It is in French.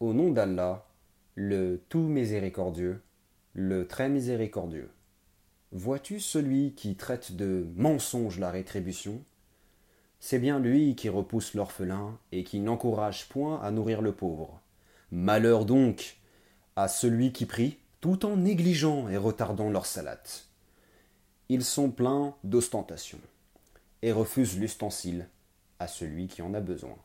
Au nom d'Allah, le tout miséricordieux, le très miséricordieux. Vois-tu celui qui traite de mensonge la rétribution? C'est bien lui qui repousse l'orphelin et qui n'encourage point à nourrir le pauvre. Malheur donc à celui qui prie tout en négligeant et retardant leur salate. Ils sont pleins d'ostentation et refusent l'ustensile à celui qui en a besoin.